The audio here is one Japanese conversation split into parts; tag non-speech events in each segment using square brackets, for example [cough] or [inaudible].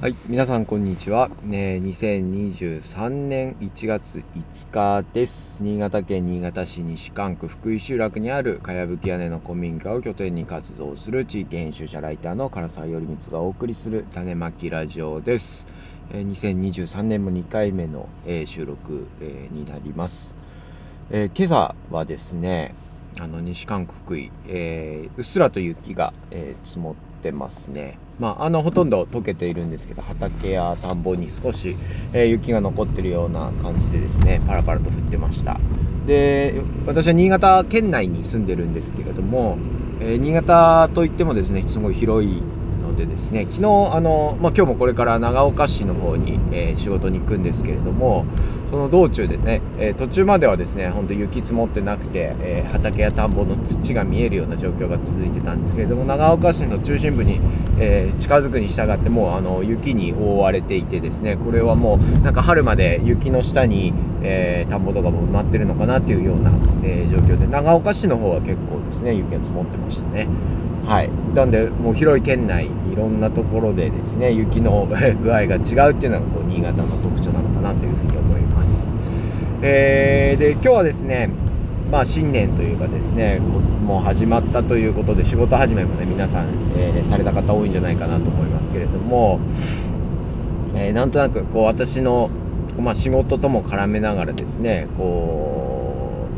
はい、皆さんこんにちは。ね、2023年1月5日です。新潟県新潟市西館区福井集落にあるかやぶき屋根の古民家を拠点に活動する地域編集者ライターの唐沢頼光がお送りする種まきラジオです。え2023年も2回目の、え収録、えになります。え今朝はですね、あの西館区福井、えうっすらと雪が、え積もってますね。まあ、あのほとんど溶けているんですけど畑や田んぼに少し、えー、雪が残ってるような感じでですねパラパラと降ってましたで私は新潟県内に住んでるんですけれども、えー、新潟といってもですねすごい広いでですね昨日あの、まあ、今日もこれから長岡市の方に、えー、仕事に行くんですけれどもその道中でね、えー、途中まではですね本当雪積もってなくて、えー、畑や田んぼの土が見えるような状況が続いてたんですけれども長岡市の中心部に、え近づくに従ってもうあの雪に覆われていてですねこれはもうなんか春まで雪の下に、え田んぼとかも埋まってるのかなっていうような、え状況で長岡市の方は結構ですね雪が積もってましたね。はい、なんでもう広い県内いろんなところでですね雪の [laughs] 具合が違うっていうのがこう新潟の特徴なのかなというふうに思います。えー、で今日はですねまあ新年というかですねもう始まったということで仕事始めもね皆さん、えー、された方多いんじゃないかなと思いますけれども、えー、なんとなくこう私の、まあ、仕事とも絡めながらですねこ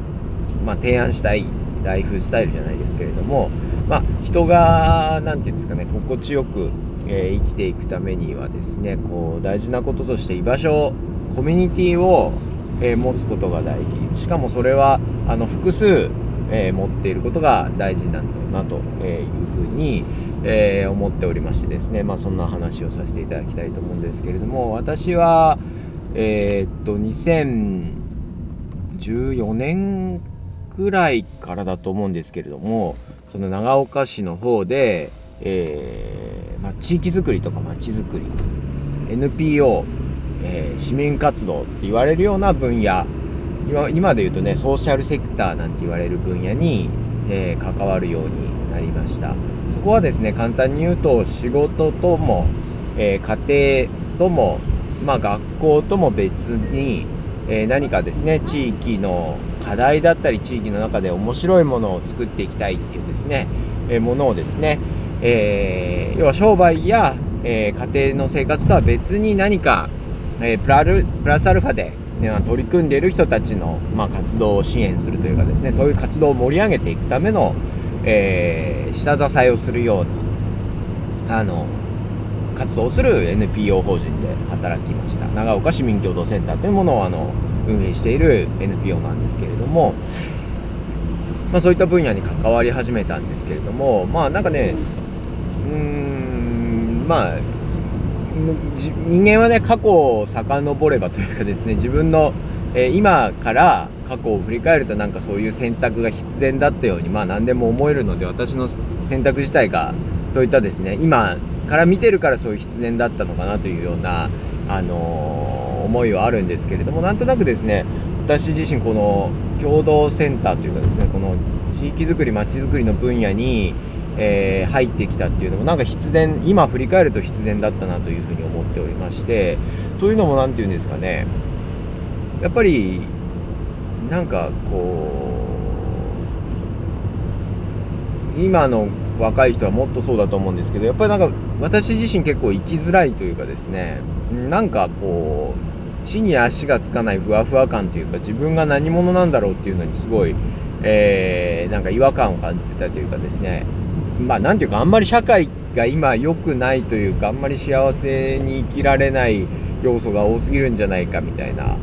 う、まあ、提案したいライフスタイルじゃないですけれどもまあ、人が何て言うんですかね心地よく、えー、生きていくためにはですねこう大事なこととして居場所コミュニティを、えー、持つことが大事。しかもそれはあの複数、えー、持っていることが大事なんだよなというふうに、え思っておりましてですねまあそんな話をさせていただきたいと思うんですけれども私はえっと2014年くらいからだと思うんですけれどもその長岡市の方で、えーまあ、地域づくりとか町づくり NPO、えー、市民活動って言われるような分野今今で言うとねソーシャルセクターなんて言われる分野に、えー、関わるようになりました。そこはですね簡単に言うと仕事とも、え、家庭とも、まあ、学校とも別にえー、何かですね地域の課題だったり地域の中で面白いものを作っていきたいっていうですね、えー、ものをですね、えー、要は商売や、え家庭の生活とは別に何か、えプラルプラスアルファで、ね、取り組んでいる人たちの、まあ、活動を支援するというかですねそういう活動を盛り上げていくための、え下支えをするようなあの活動する NPO 法人で働きました。長岡市民共同センターというものをあの運営している NPO なんですけれども、まあ、そういった分野に関わり始めたんですけれどもまあなんかねうーんまあ人間はね過去を遡ればというかですね自分の、えー、今から過去を振り返るとなんかそういう選択が必然だったようにまあ何でも思えるので私の選択自体がそういったですね今から見てるからそういう必然だったのかなというような、あのー、思いはあるんですけれどもなんとなくですね私自身この共同センターというかですねこの地域づくりまちづくりの分野に、えー、入ってきたっていうのもなんか必然今振り返ると必然だったなというふうに思っておりましてというのも何て言うんですかねやっぱりなんかこう今の若い人はもっとそうだと思うんですけどやっぱりなんか私自身結構生きづらいというかですねなんかこう地に足がつかないふわふわ感というか自分が何者なんだろうっていうのにすごい、えー、なんか違和感を感じてたというかですね。まあなんていうかあんまり社会が今良くないというかあんまり幸せに生きられない要素が多すぎるんじゃないかみたいな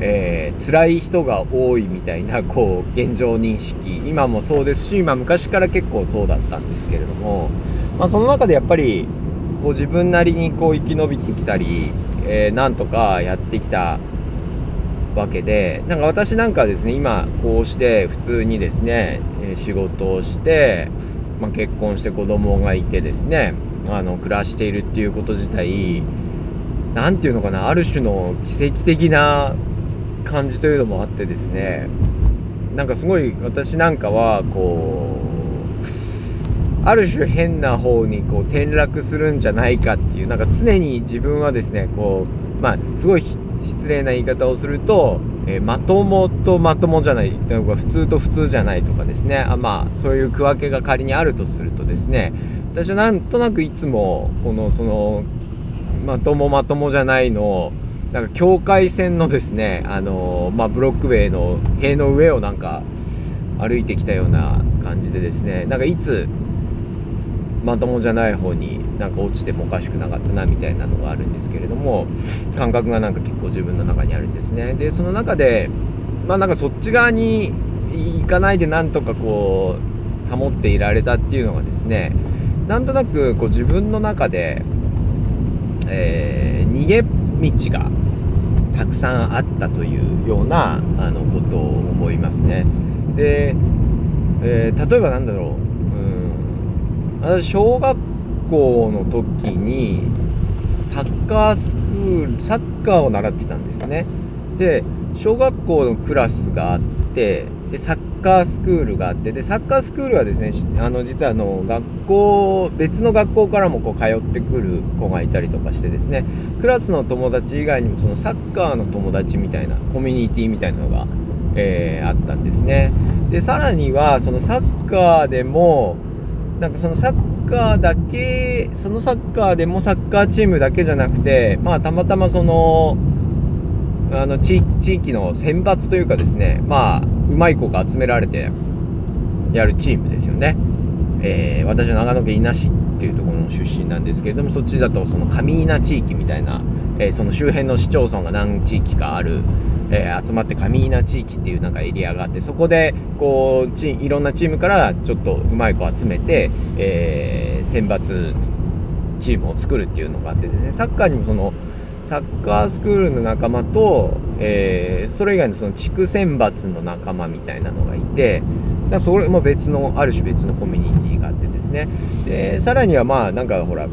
えー、辛い人が多いみたいなこう現状認識。今もそうですし、まあ、昔から結構そうだったんですけれども、まあ、その中でやっぱりこう自分なりにこう生き延びてきたり、えー、なんとかやってきたわけでなんか私なんかはですね今こうして普通にですね仕事をして、まあ、結婚して子供がいてですねあの暮らしているっていうこと自体何て言うのかなある種の奇跡的な感じというのもあってですねなんかすごい私なんかはこうある種変な方にこう転落するんじゃないかっていうなんか常に自分はですねこうまあすごい失礼な言い方をすると、えー、まともとまともじゃないとか普通と普通じゃないとかですね。あまあそういう区分けが仮にあるとするとですね私はなんとなくいつもこのそのまともまともじゃないのなんか境界線のですねあのまあ、ブロック塀の塀の上をなんか歩いてきたような感じでですねなんかいつまともじゃない方になんか落ちてもおかしくなかったなみたいなのがあるんですけれども感覚がなんか結構自分の中にあるんですね。でその中でまあなんかそっち側に行かないでなんとかこう保っていられたっていうのがですねなんとなくこう自分の中で、えー、逃げ道がたくさんあったというようなあのことを思いますね。で、えー、例えばなんだろう。私小学校の時にサッカースクールサッカーを習ってたんですね。で小学校のクラスがあってでサッカースクールがあってでサッカースクールはですねあの実はあの学校別の学校からもこう通ってくる子がいたりとかしてですねクラスの友達以外にもそのサッカーの友達みたいなコミュニティみたいなのが、えー、あったんですね。でさらにはそのサッカーでもなんかそのサッカーだけそのサッカーでもサッカーチームだけじゃなくてまあたまたまそのあの地域の選抜というかですねまあうまい子が集められてやるチームですよね、えー、私は長野県伊那市っていうところの出身なんですけれどもそっちだとその上伊那地域みたいな、えー、その周辺の市町村が何地域かあるえー、集まって上稲地域っていうなんかエリアがあってそこでこうちいろんなチームからちょっとうまい子集めて、えー、選抜チームを作るっていうのがあってですね。サッカーにもそのサッカースクールの仲間と、えー、それ以外のその地区選抜の仲間みたいなのがいてだそれも別のある種別のコミュニティがあってですね。でさらにはまあなんかほら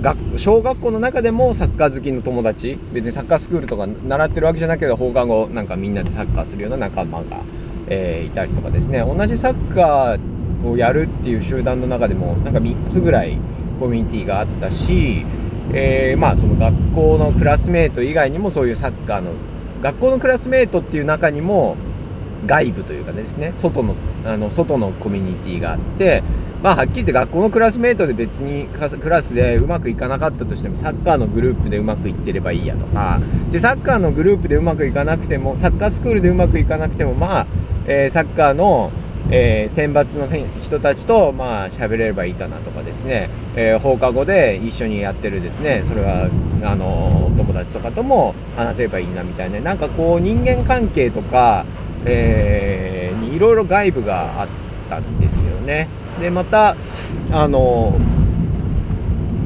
学小学校の中でもサッカー好きの友達別にサッカースクールとか習ってるわけじゃなければ放課後なんかみんなでサッカーするような仲間が、えー、いたりとかですね。同じサッカーをやるっていう集団の中でもなんか3つぐらいコミュニティがあったし、えー、まあその学校のクラスメート以外にもそういうサッカーの学校のクラスメートっていう中にも外部というかですね外のあの外のコミュニティがあってまあはっきり言って学校のクラスメートで別にクラスでうまくいかなかったとしてもサッカーのグループでうまくいってればいいやとか。でサッカーのグループでうまくいかなくてもサッカースクールでうまくいかなくてもまあ、えー、サッカーの、えー、選抜の人たちとまあ喋れればいいかなとかですね、えー、放課後で一緒にやってるですね。それはあの友達とかとも話せればいいなみたいな。なんかこう人間関係とか、えー、にいろいろ外部があったんですよね。でまたあの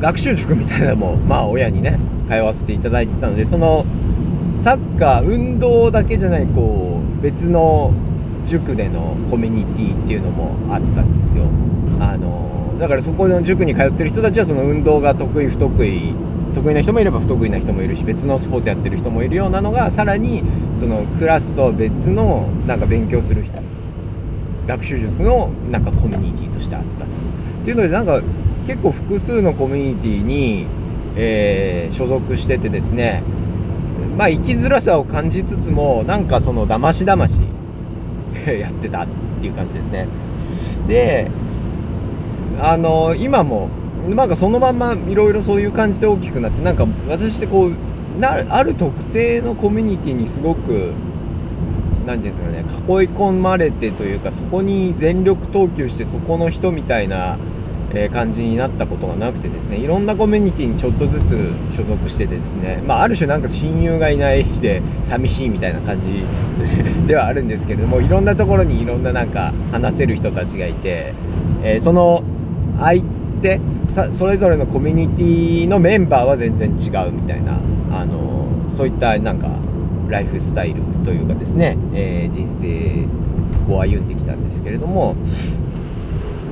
学習塾みたいなのも [laughs] まあ親にね通わせていただいてたのでそのサッカー運動だけじゃないこう別の塾でのコミュニティっていうのもあったんですよ。あのだからそこの塾に通ってる人たちはその運動が得意不得意得意な人もいれば不得意な人もいるし別のスポーツやってる人もいるようなのがさらにそのクラスと別のなんか勉強する人学習塾のなんかコミュニティとしてあったと。っていうのでなんか結構複数のコミュニティに、えー、所属しててですねまあ生きづらさを感じつつもなんかそのだましだまし [laughs] やってたっていう感じですね。であの今もなんかそのまんまいろいろそういう感じで大きくなってなんか私ってこうなある特定のコミュニティにすごく何て言うんですかね囲い込まれてというかそこに全力投球してそこの人みたいな、え感じになったことがなくてですねいろんなコミュニティにちょっとずつ所属しててですねまあある種なんか親友がいないで寂しいみたいな感じ [laughs] ではあるんですけれどもいろんなところにいろんななんか話せる人たちがいて、えー、その相手それぞれのコミュニティのメンバーは全然違うみたいなあのそういったなんかライフスタイルというかですね、えー、人生を歩んできたんですけれども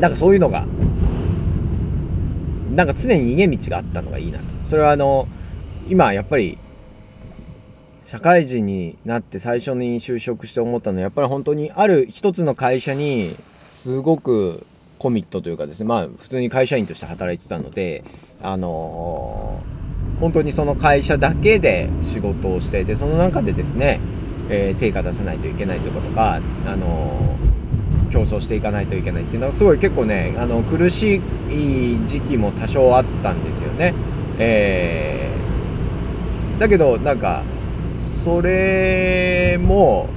なんかそういうのがなんか常に逃げ道があったのがいいなと。それはあの今やっぱり社会人になって最初に就職して思ったのはやっぱり本当にある一つの会社にすごくコミットというかですねまあ普通に会社員として働いてたのであのー、本当にその会社だけで仕事をしてでその中でですね、えー、成果出さないといけないとかとかあのー、競争していかないといけないっていうのはすごい結構ねあの苦しい時期も多少あったんですよね。えー、だけどなんかそれも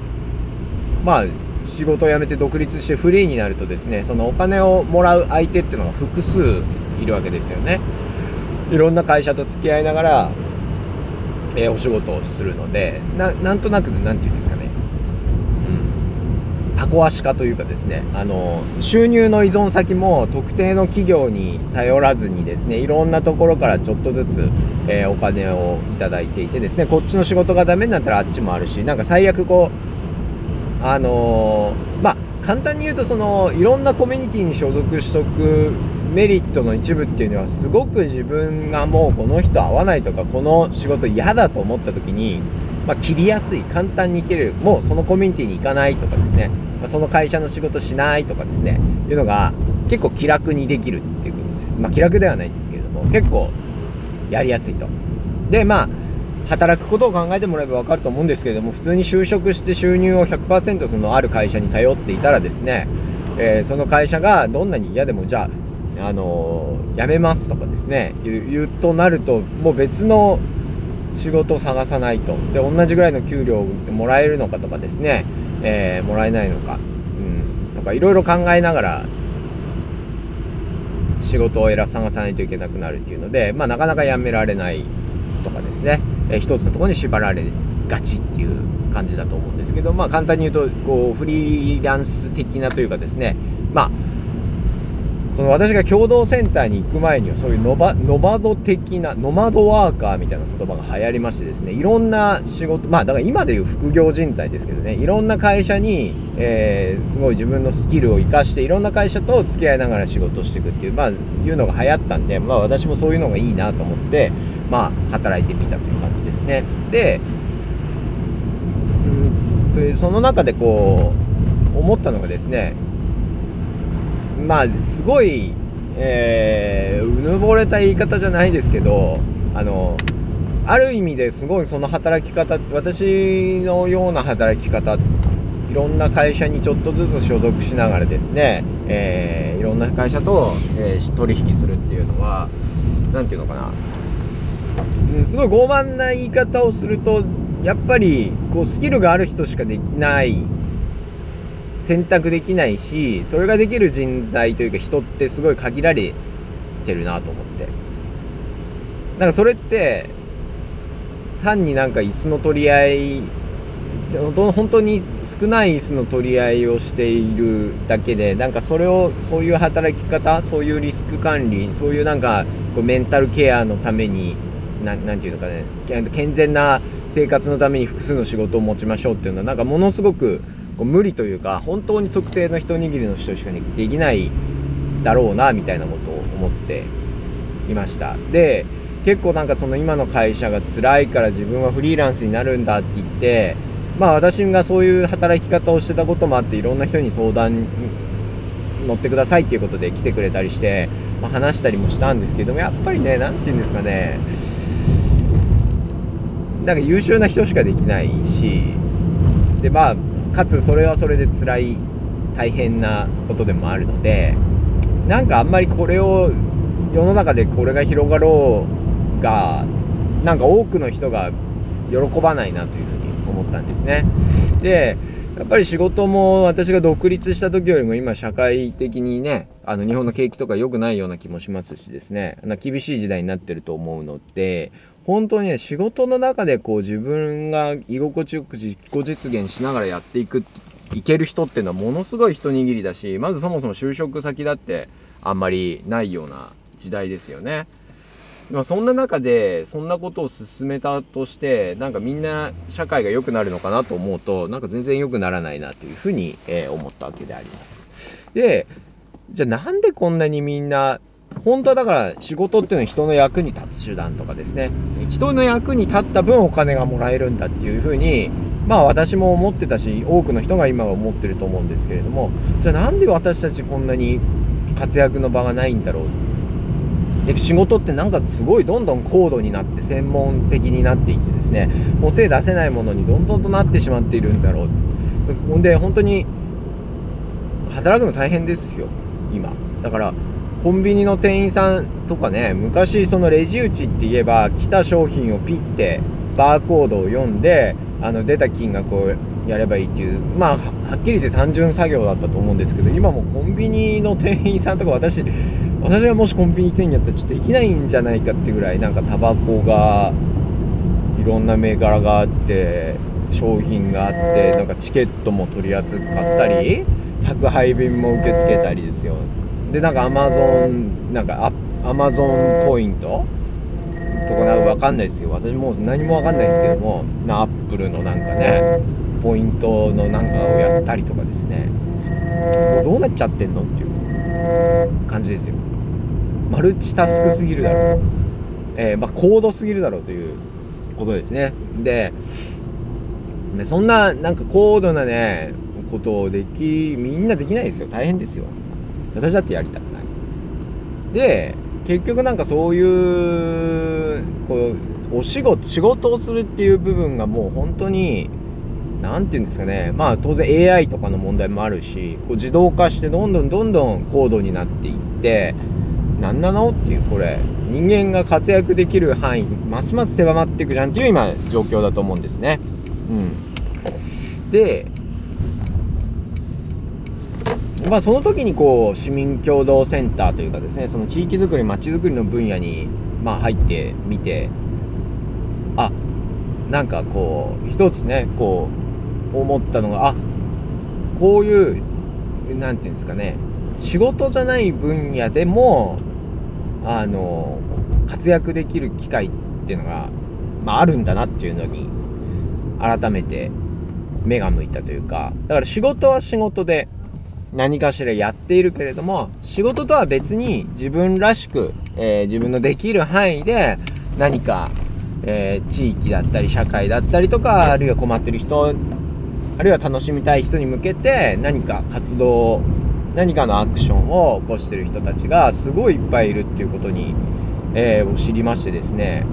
まあ仕事を辞めて独立してフリーになるとですねそのお金をもらう相手っていうのが複数いるわけですよねいろんな会社と付き合いながら、えー、お仕事をするのでななんとなく何て言うんですかね。タコ足化というかですね。あの収入の依存先も特定の企業に頼らずにですねいろんなところからちょっとずつ、えー、お金をいただいていてですねこっちの仕事がダメになったらあっちもあるしなんか最悪こうあのー、まあ簡単に言うとそのいろんなコミュニティに所属しとくメリットの一部っていうのはすごく自分がもうこの人合わないとかこの仕事嫌だと思った時に、まあ、切りやすい簡単に行けるもうそのコミュニティに行かないとかですね、まあ、その会社の仕事しないとかですね。いうのが結構気楽にできるっていうことです。まあ気楽ではないんですけれども結構やりやすいと。でまあ働くことを考えてもらえば分かると思うんですけれども普通に就職して収入を100%そのある会社に頼っていたらですね、えー、その会社がどんなに嫌でもじゃあ、あのー、辞めますとかですね言うとなるともう別の仕事を探さないと。で同じぐらいの給料をもらえるのかとかですね、えー、もらえないのか、うん、とかいろいろ考えながら仕事を探さないといけなくなるっていうので、まあ、なかなか辞められないとかですねえー、一つのところに縛られがちっていう感じだと思うんですけど、まあ、簡単に言うとこうフリーランス的なというかですね、まあ、その私が共同センターに行く前にはそういうノバノマド的なノマドワーカーみたいな言葉が流行りましてですねいろんな仕事まあだから今でいう副業人材ですけどねいろんな会社に、えー、すごい自分のスキルを生かしていろんな会社と付き合いながら仕事していくっていうまあいうのが流行ったんでまあ私もそういうのがいいなと思ってまあ働いてみたという感じですね。でうんその中でこう思ったのがですねまあすごい、えー、うぬぼれた言い方じゃないですけどあのある意味ですごいその働き方私のような働き方いろんな会社にちょっとずつ所属しながらですね、えー、いろんな会社と、えー、取引するっていうのは何て言うのかな、うん、すごい傲慢な言い方をするとやっぱりこうスキルがある人しかできない選択できないしそれができる人材というか人ってすごい限られてるなと思って。なんかそれって単になんか椅子の取り合い本当に少ない椅子の取り合いをしているだけでなんかそれをそういう働き方そういうリスク管理そういうなんかこうメンタルケアのために何て言うのかね健全な生活のために複数の仕事を持ちましょうっていうのはなんかものすごくこう無理というか本当に特定の一握りの人しかできないだろうなみたいなことを思っていました。で結構なんかその今の会社が辛いから自分はフリーランスになるんだって言ってまあ私がそういう働き方をしてたこともあっていろんな人に相談乗ってくださいっていうことで来てくれたりして、まあ、話したりもしたんですけどもやっぱりね何て言うんですかね。なんか優秀な人しかできないしでまあかつそれはそれで辛い大変なことでもあるのでなんかあんまりこれを世の中でこれが広がろうがなんか多くの人が喜ばないなというふうに思ったんですね。でやっぱり仕事も私が独立した時よりも今社会的にねあの日本の景気とか良くないような気もしますしですね。厳しい時代になってると思うので本当にね、仕事の中でこう自分が居心地よく自己実現しながらやっていく、いける人っていうのはものすごい一握りだし、まずそもそも就職先だってあんまりないような時代ですよね。まあ、そんな中で、そんなことを進めたとして、なんかみんな社会が良くなるのかなと思うと、なんか全然良くならないなというふうに、え、思ったわけであります。で、じゃあなんでこんなにみんな本当はだから仕事っていうのは人の役に立つ手段とかですね。人の役に立った分お金がもらえるんだっていうふうにまあ私も思ってたし多くの人が今は思ってると思うんですけれども。じゃあなんで私たちこんなに活躍の場がないんだろう。で仕事ってなんかすごいどんどん高度になって専門的になっていってですね。もう手出せないものにどんどんとなってしまっているんだろう。ほんで本当に働くの大変ですよ今。だからコンビニの店員さんとかね昔そのレジ打ちって言えば来た商品をピッてバーコードを読んであの出た金額をやればいいっていうまあはっきり言って単純作業だったと思うんですけど今もコンビニの店員さんとか私私がもしコンビニ店員やったらちょっとできないんじゃないかってぐらいなんかタバコがいろんな銘柄があって商品があってなんかチケットも取り扱ったり宅配便も受け付けたりですよ。でなんかアマゾンなんかアマゾンポイントとかなんか分かんないですよ私もう何も分かんないですけどもアップルのなんかねポイントのなんかをやったりとかですね。もうどうなっちゃってんのっていう感じですよ。マルチタスクすぎるだろう、えー、まあ、高度すぎるだろうということですね。でそんななんか高度なねことをできみんなできないですよ。大変ですよ。私だってやりたくない。で結局なんかそういうこうお仕事仕事をするっていう部分がもう本当に何て言うんですかね。まあ当然 AI とかの問題もあるしこう自動化してどんどんどんどん高度になっていって何なのっていうこれ。人間が活躍できる範囲ますます狭まっていくじゃんっていう今状況だと思うんですね。うん、でまあ、その時にこう市民共同センターというかですねその地域づくりまちづくりの分野に、まあ、入ってみてあなんかこう一つねこう思ったのがあこういう何て言うんですかね仕事じゃない分野でもあの活躍できる機会っていうのが、まあ、あるんだなっていうのに改めて目が向いたというかだから仕事は仕事で何かしらやっているけれども仕事とは別に自分らしく、えー、自分のできる範囲で何か、えー、地域だったり社会だったりとかあるいは困ってる人あるいは楽しみたい人に向けて何か活動を何かのアクションを起こしてる人たちがすごいいっぱいいるっていうことに、えー、知りましてですね。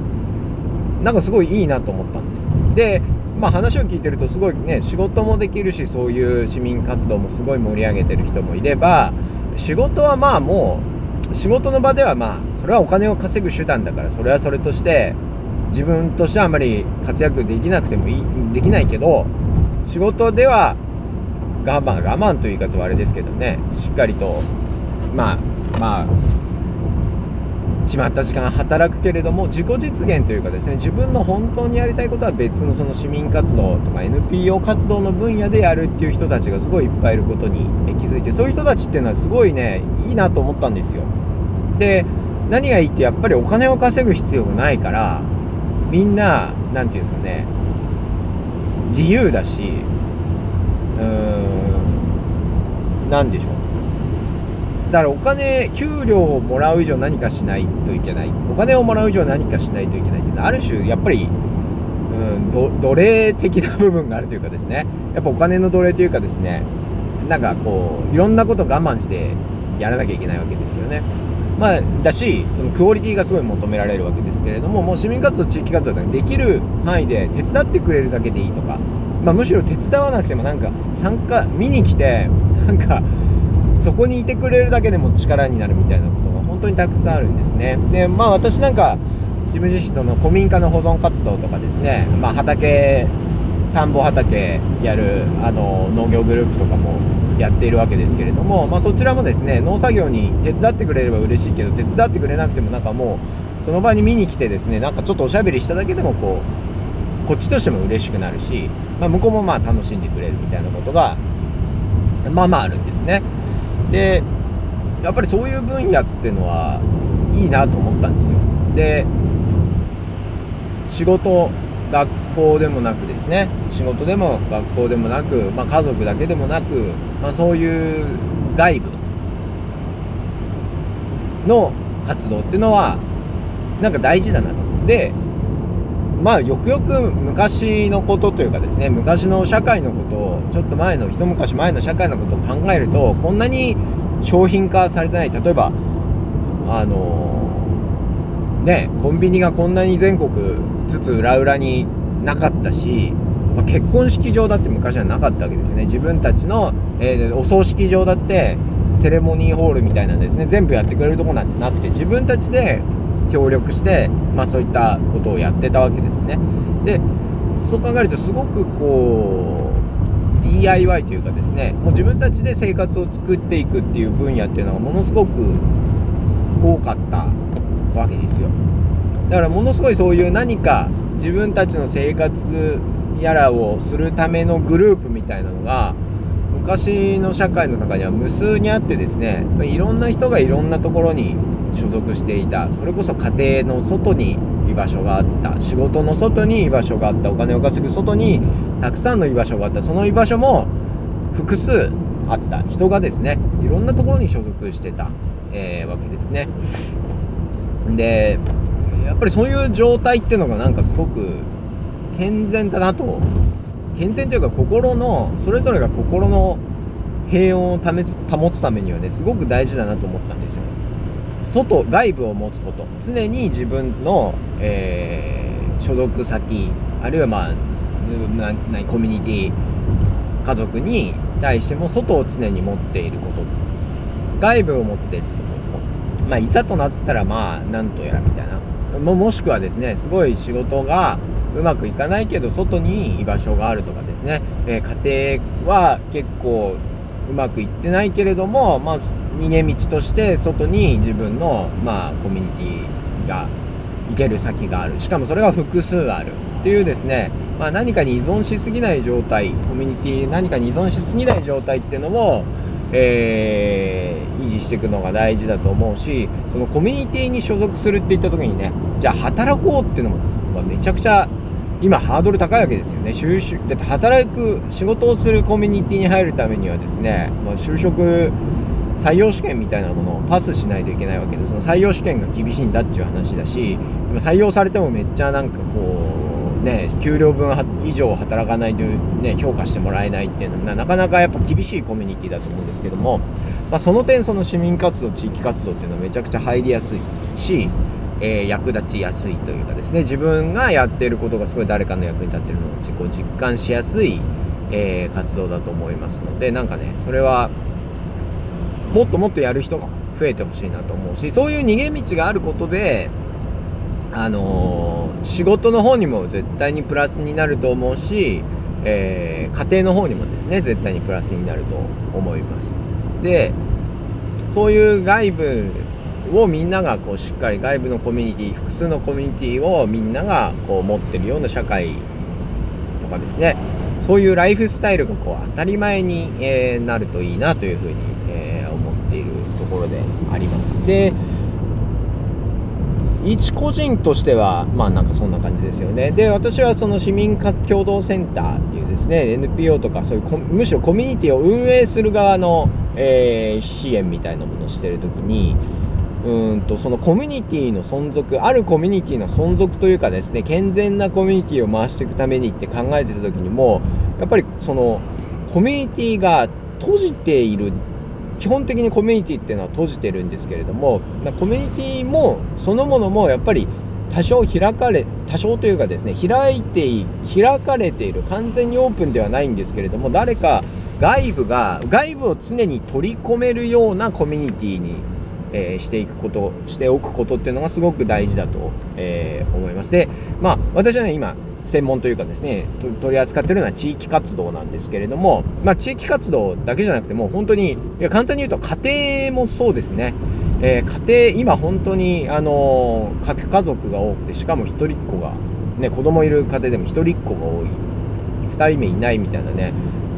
なんかすごいいいなと思ったんです。でまあ、話を聞いてるとすごいね仕事もできるしそういう市民活動もすごい盛り上げてる人もいれば仕事はまあもう仕事の場ではまあそれはお金を稼ぐ手段だからそれはそれとして自分としてはあまり活躍できなくてもいいできないけど仕事では我慢我慢という言い方はあれですけどねしっかりとまあまあ決まった時間働くけれども自己実現というかですね自分の本当にやりたいことは別のその市民活動とか NPO 活動の分野でやるっていう人たちがすごいいっぱいいることに気づいてそういう人たちっていうのはすごいねいいなと思ったんですよ。で何がいいってやっぱりお金を稼ぐ必要がないからみんな何て言うんですかね自由だしうーん何でしょう。だからお金給料をもらう以上何かしないといけない。お金をもらう以上何かしないといけないっていうのはある種やっぱりうん奴隷的な部分があるというかですね。やっぱお金の奴隷というかですねなんかこういろんなことを我慢してやらなきゃいけないわけですよね。まあだしそのクオリティがすごい求められるわけですけれどももう市民活動地域活動でできる範囲で手伝ってくれるだけでいいとかまあ、むしろ手伝わなくてもなんか参加見に来てなんかそこにいてくれるだけでも力になるみたいなことが本当にたくさんあるんですねでまあ私なんか自分自身との古民家の保存活動とかですね、まあ、畑田んぼ畑やるあの農業グループとかもやっているわけですけれども、まあ、そちらもですね農作業に手伝ってくれれば嬉しいけど手伝ってくれなくてもなんかもうその場に見に来てですねなんかちょっとおしゃべりしただけでもこうこっちとしても嬉しくなるし、まあ、向こうもまあ楽しんでくれるみたいなことがまあまああるんですね。でやっぱりそういう分野っていうのはいいなと思ったんですよで仕事学校でもなくですね仕事でも学校でもなく、まあ、家族だけでもなく、まあ、そういう外部の活動っていうのはなんか大事だなと。でまあよくよく昔のことというかですね昔の社会のことをちょっと前の一昔前の社会のことを考えるとこんなに商品化されてない。例えばあのねコンビニがこんなに全国ずつ裏裏になかったし、まあ、結婚式場だって昔はなかったわけですね。自分たちの、えー、お葬式場だってセレモニーホールみたいなんですね。全部やってくれるとこなんてなくて自分たちで協力して、まあ、そういったことをやってたわけですね。でそう考えるとすごくこう DIY というかですねもう自分たちで生活を作っていくっていう分野っていうのがものすごく多かったわけですよ。だからものすごいそういう何か自分たちの生活やらをするためのグループみたいなのが昔の社会の中には無数にあってですねいろんな人がいろんなところに所属していた。それこそ家庭の外に居場所があった。仕事の外に居場所があった。お金を稼ぐ外にたくさんの居場所があった。その居場所も複数あった。人がですねいろんなところに所属してた、えー、わけですね。でやっぱりそういう状態っていうのがなんかすごく健全だなと健全というか心のそれぞれが心の平穏を保つためにはねすごく大事だなと思ったんですよ。外外部を持つこと。常に自分の、えー、所属先あるいはまあなコミュニティ家族に対しても外を常に持っていること。外部を持っていること。まあいざとなったらまあなんとやらみたいな。ももしくはですねすごい仕事がうまくいかないけど外に居場所があるとかですね、えー、家庭は結構うまくいってないけれども、まあ、逃げ道として外に自分の、まあ、コミュニティが行ける先がある。しかもそれが複数あるっていうですね、まあ、何かに依存しすぎない状態。コミュニティ何かに依存しすぎない状態っていうのを、えー、維持していくのが大事だと思うしそのコミュニティに所属するっていった時にねじゃあ働こうっていうのも、ま、めちゃくちゃ今ハードル高いわけですよね。就職だって働く仕事をするコミュニティに入るためにはですね、まあ、就職採用試験みたいなものをパスしないといけないわけでその採用試験が厳しいんだっていう話だし採用されてもめっちゃなんかこうね給料分以上働かないと、ね、評価してもらえないっていうのはなかなかやっぱ厳しいコミュニティだと思うんですけども、まあ、その点その市民活動地域活動っていうのはめちゃくちゃ入りやすいしえー、役立ちやすいというかですね。自分がやっていることがすごい誰かの役に立ってるのを自己実感しやすい、えー、活動だと思いますのでなんかねそれはもっともっとやる人が増えてほしいなと思うしそういう逃げ道があることであのー、仕事の方にも絶対にプラスになると思うし、えー、家庭の方にもですね絶対にプラスになると思います。でそういう外部をみんながこうしっかり外部のコミュニティ複数のコミュニティをみんながこう持ってるような社会とかですね。そういうライフスタイルがこう当たり前に、え、なるといいなというふうに、え、思っているところであります。で一個人としてはまあなんかそんな感じですよね。で私はその市民共同センターっていうですね NPO とかそういうむしろコミュニティを運営する側の、えー、支援みたいなものをしてる時にうんとそのコミュニティの存続あるコミュニティの存続というかですね健全なコミュニティを回していくためにって考えてた時にもやっぱりそのコミュニティが閉じている基本的にコミュニティっていうのは閉じてるんですけれどもコミュニティもそのものもやっぱり多少開かれ多少というかですね開いて開かれている完全にオープンではないんですけれども誰か外部が外部を常に取り込めるようなコミュニティにえー、していくこと、しておくことっていうのがすごく大事だと、えー、思います。で、まあ、私はね、今、専門というかですね、取り扱ってるのは地域活動なんですけれども、まあ、地域活動だけじゃなくても、本当に、いや簡単に言うと家庭もそうですね。えー、家庭、今本当に、あの、家族が多くて、しかも一人っ子が、ね、子供いる家庭でも一人っ子が多い。2人目いないみたいなね、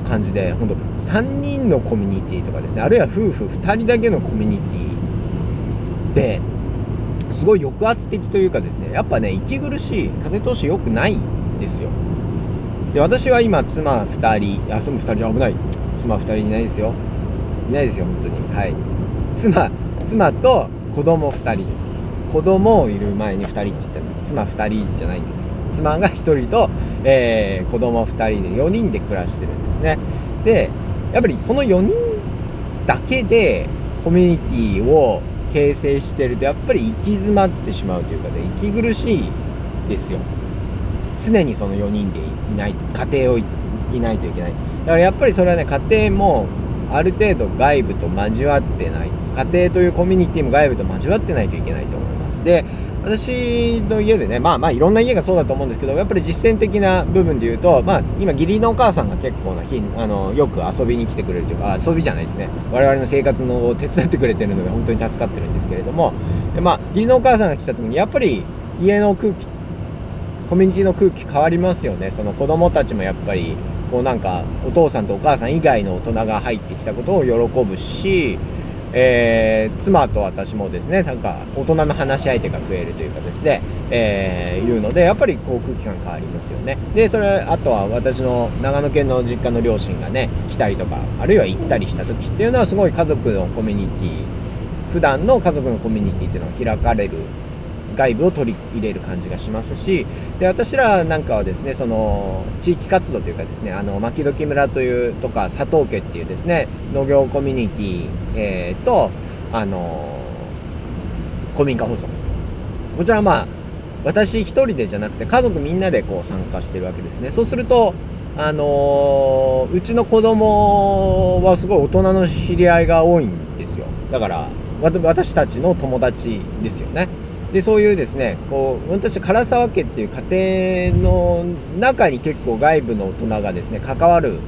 感じで、本当3人のコミュニティとかですね、あるいは夫婦2人だけのコミュニティってすごい抑圧的というかですねやっぱね息苦しい風通し良くないんですよ。で私は今妻2人あ妻2人危ない。妻2人いないですよ。いないですよ本当に。はい。妻妻と子供2人です。子供をいる前に2人って言った。ら妻2人じゃないんですよ。妻が1人と、えー、子供2人で4人で暮らしてるんですね。でやっぱりその4人だけでコミュニティを形成してるとやっぱり行き詰まってしまうというかね息苦しいですよ。常にその4人でいない家庭をいないといけない。だからやっぱりそれはね家庭もある程度外部と交わってない家庭というコミュニティも外部と交わってないといけないと思います。で私の家でねまあまあいろんな家がそうだと思うんですけどやっぱり実践的な部分で言うとまあ今義理のお母さんが結構な日あのよく遊びに来てくれるというか遊びじゃないですね。我々の生活のを手伝ってくれてるので本当に助かってるんですけれどもでまあ義理のお母さんが来た時にやっぱり家の空気コミュニティの空気変わりますよね。その子供たちもやっぱりこうなんかお父さんとお母さん以外の大人が入ってきたことを喜ぶしえー、妻と私もですねなんか大人の話し相手が増えるというかですね、えー、いうのでやっぱりこう空気感変わりますよね。でそれあとは私の長野県の実家の両親がね来たりとかあるいは行ったりした時っていうのはすごい家族のコミュニティ普段の家族のコミュニティっていうのが開かれる外部を取り入れる感じがしますしで私らなんかはですねその地域活動というかですねあの牧時村というとか佐藤家っていうですね農業コミュニティ、えー、とあの古民家放送。こちらはまあ私一人でじゃなくて家族みんなでこう参加してるわけですね。そうするとあのうちの子供はすごい大人の知り合いが多いんですよ。だから私たちの友達ですよね。でそういうですねこう私唐沢家っていう家庭の中に結構外部の大人がですね関わる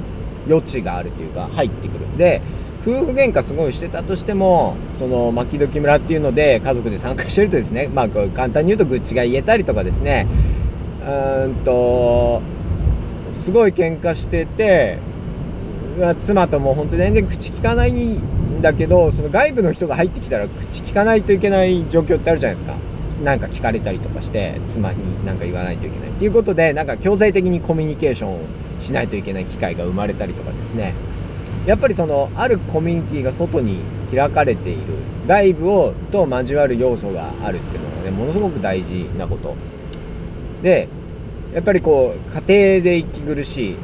余地があるというか入ってくるんで夫婦喧嘩すごいしてたとしてもその牧時村っていうので家族で参加してるとですねまあ簡単に言うと愚痴が言えたりとかですねうんとすごい喧嘩してて妻とも本当に全然口聞かないんだけどその外部の人が入ってきたら口聞かないといけない状況ってあるじゃないですか。なんか聞かれたりとかして妻に何か言わないといけないっていうことでなんか強制的にコミュニケーションをしないといけない機会が生まれたりとかですね。やっぱりそのあるコミュニティが外に開かれている外部をと交わる要素があるっていうのがねものすごく大事なこと。でやっぱりこう家庭で息苦しい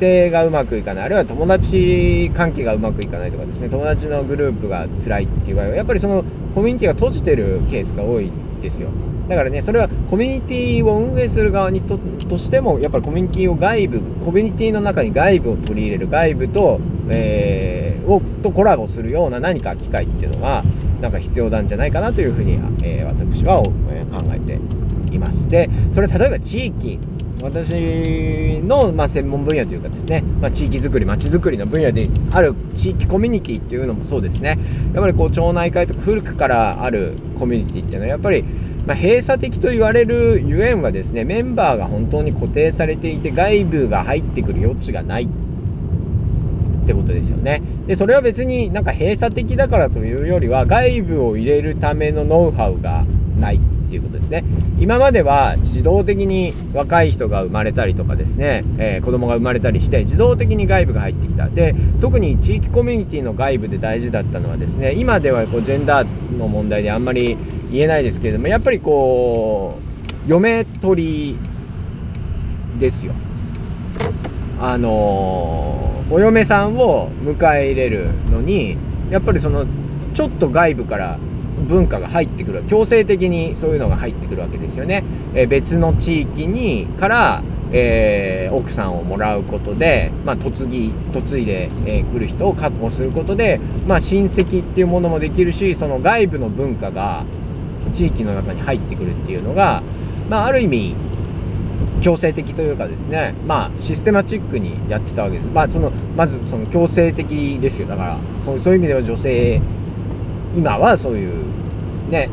家庭がうまくいかないあるいは友達関係がうまくいかないとかですね友達のグループが辛いっていう場合はやっぱりそのコミュニティが閉じてるケースが多いんですよ。だからねそれはコミュニティを運営する側にととしてもやっぱりコミュニティを外部コミュニティの中に外部を取り入れる外部と、えー、をとコラボするような何か機会っていうのがなんか必要なんじゃないかなというふうに、えー、私は、え、考えています。でそれ例えば地域私の、まあ、専門分野というかですね、まあ、地域づくり町づくりの分野である地域コミュニティっていうのもそうですね。やっぱりこう町内会とか古くからあるコミュニティっていうのはやっぱり、まあ、閉鎖的と言われるゆえんはですねメンバーが本当に固定されていて外部が入ってくる余地がない。ってことですよね。でそれは別になんか閉鎖的だからというよりは外部を入れるためのノウハウがない。っていうことですね。今までは自動的に若い人が生まれたりとかですね、えー、子供が生まれたりして自動的に外部が入ってきた。で特に地域コミュニティの外部で大事だったのはですね今ではこうジェンダーの問題であんまり言えないですけれどもやっぱりこう嫁取りですよ。あのー、お嫁さんを迎え入れるのにやっぱりそのちょっと外部から文化が入ってくる強制的にそういうのが入ってくるわけですよね。えー、別の地域にから、えー、奥さんをもらうことで、まあ、嫁ぎ嫁いで、えー、来る人を確保することで、まあ、親戚っていうものもできるしその外部の文化が地域の中に入ってくるっていうのが、まあ、ある意味強制的というかですね、まあ、システマチックにやってたわけです。まあ、その、まず、その強制的ですよ。だから、そうそういう意味では女性、今はそういうね、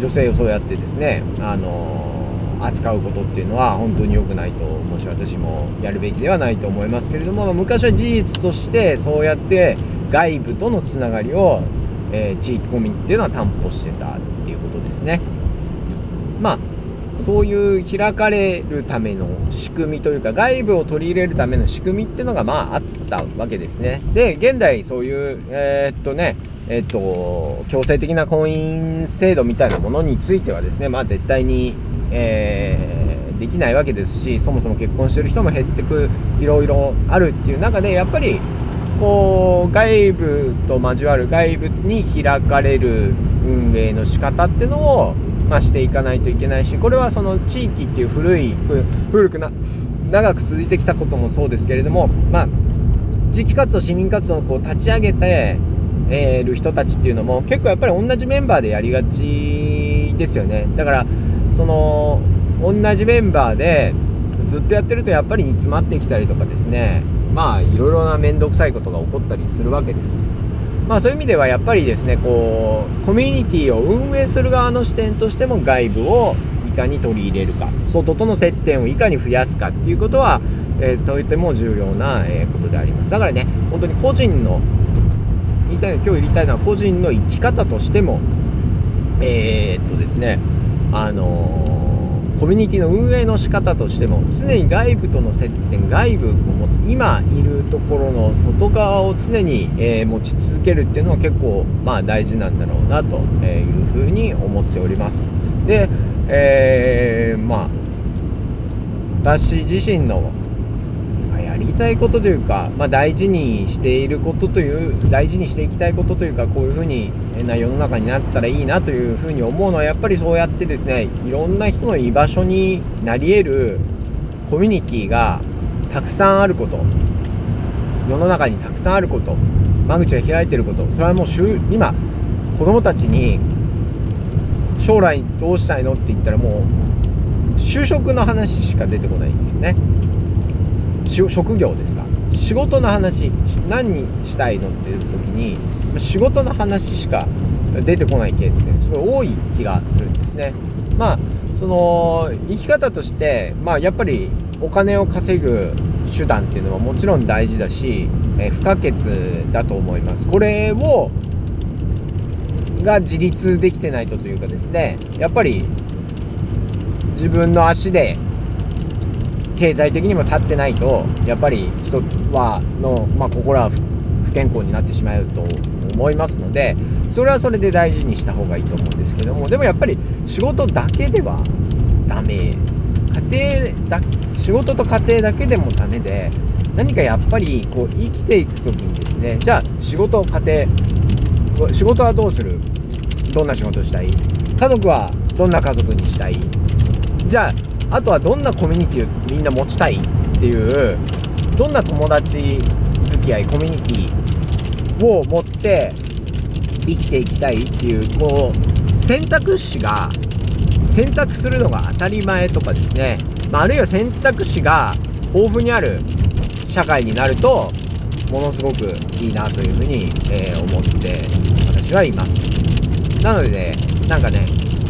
女性をそうやってですね、あの扱うことっていうのは本当に良くないと、もし私もやるべきではないと思いますけれども、昔は事実としてそうやって外部とのつながりを、えー、地域コミュニティっていうのは担保してたっていうことですね。まあそういう開かれるための仕組みというか外部を取り入れるための仕組みっていうのがまああったわけですね。で現代そういうえー、っとねえっと、強制的な婚姻制度みたいなものについてはですね、まあ絶対に、えー、できないわけですし、そもそも結婚してる人も減ってく、いろいろあるっていう中で、やっぱり、こう外部と交わる外部に開かれる運営の仕方っていうのを、まあ、していかないといけないしこれはその地域っていう古い古くな長く続いてきたこともそうですけれども、まあ、地域活動市民活動をこう立ち上げて、えー、る人たちっていうのも結構やっぱり同じメンバーでやりがちですよね。だからその同じメンバーでずっとやってるとやっぱり煮詰まってきたりとかですね。まあいろいろな面倒くさいことが起こったりするわけです。まあそういう意味ではやっぱりですねこうコミュニティを運営する側の視点としても外部をいかに取り入れるか。外との接点をいかに増やすかっていうことは、えー、とても重要な、えことであります。だからね本当に個人の言いたい今日言いたいのは個人の生き方としてもえー、っとですねあのー、コミュニティの運営の仕方としても常に外部との接点外部を持つ今いるところの外側を常に、えー、持ち続けるっていうのは結構まあ大事なんだろうなというふうに思っております。でえ、まあ私自身のやりたいことというか、まあ、大事にしていることという大事にしていきたいことというかこういうふうにな世の中になったらいいなというふうに思うのはやっぱりそうやってですねいろんな人の居場所になり得るコミュニティがたくさんあること世の中にたくさんあること間口が開いてることそれはもう今子供たちに将来どうしたいのって言ったらもう就職の話しか出てこないんですよね。職業ですか？仕事の話何にしたいのっていう時に仕事の話しか出てこないケースってすごい多い気がするんですね。まあその生き方としてまあやっぱりお金を稼ぐ手段っていうのはもちろん大事だし、え不可欠だと思います。これをが自立できてないとというかですねやっぱり自分の足で経済的にも立ってないとやっぱり人はの、まあ、心は不健康になってしまうと思いますのでそれはそれで大事にした方がいいと思うんですけどもでもやっぱり仕事だけではダメ。家庭だ仕事と家庭だけでもダメで何かやっぱりこう生きていく時にですねじゃあ仕事家庭仕事はどうする？どんな仕事したい？家族はどんな家族にしたい？じゃああとはどんなコミュニティをみんな持ちたいっていうどんな友達付き合いコミュニティを持って生きていきたいっていうもう選択肢が選択するのが当たり前とかですね、まあ、あるいは選択肢が豊富にある社会になるとものすごくいいなというふうに、えー、思って私はいます。なのでね、なんかね、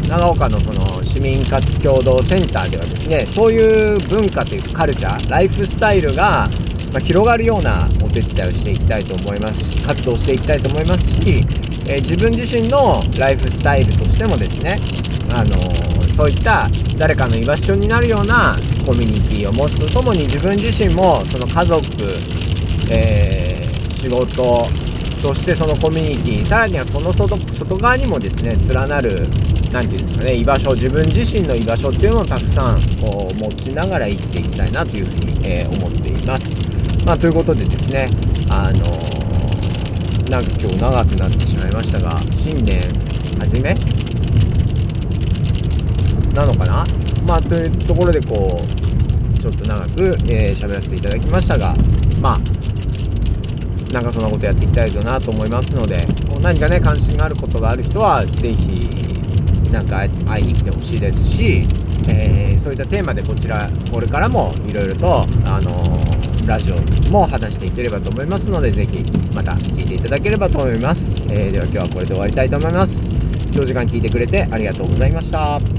長岡のその市民活共同センターではですね、そういう文化というかカルチャー、ライフスタイルが、ま広がるようなお手伝いをしていきたいと思いますし、活動していきたいと思いますし、え、自分自身のライフスタイルとしてもですね、あの、そういった誰かの居場所になるようなコミュニティを持つとともに自分自身もその家族、えー、仕事、そしてそのコミュニティさらにはその外外側にもですね連なる何て言うんですかね居場所自分自身の居場所っていうのをたくさんこう持ちながら生きていきたいなというふうに、えー、思っています。まあ、ということでですねあのー、なんか今日長くなってしまいましたが新年初めなのかな？まあというところでこうちょっと長く喋、えー、らせていただきましたがまあなんかそんなことやっていきたいなと思いますので何かね関心があることがある人は是非なんか会いに来てほしいですし、えー、そういったテーマでこちらこれからもいろいろと、あのー、ラジオも話していければと思いますので是非また聴いていただければと思います、えー、では今日はこれで終わりたいと思います。長時間聞いてくれてありがとうございました。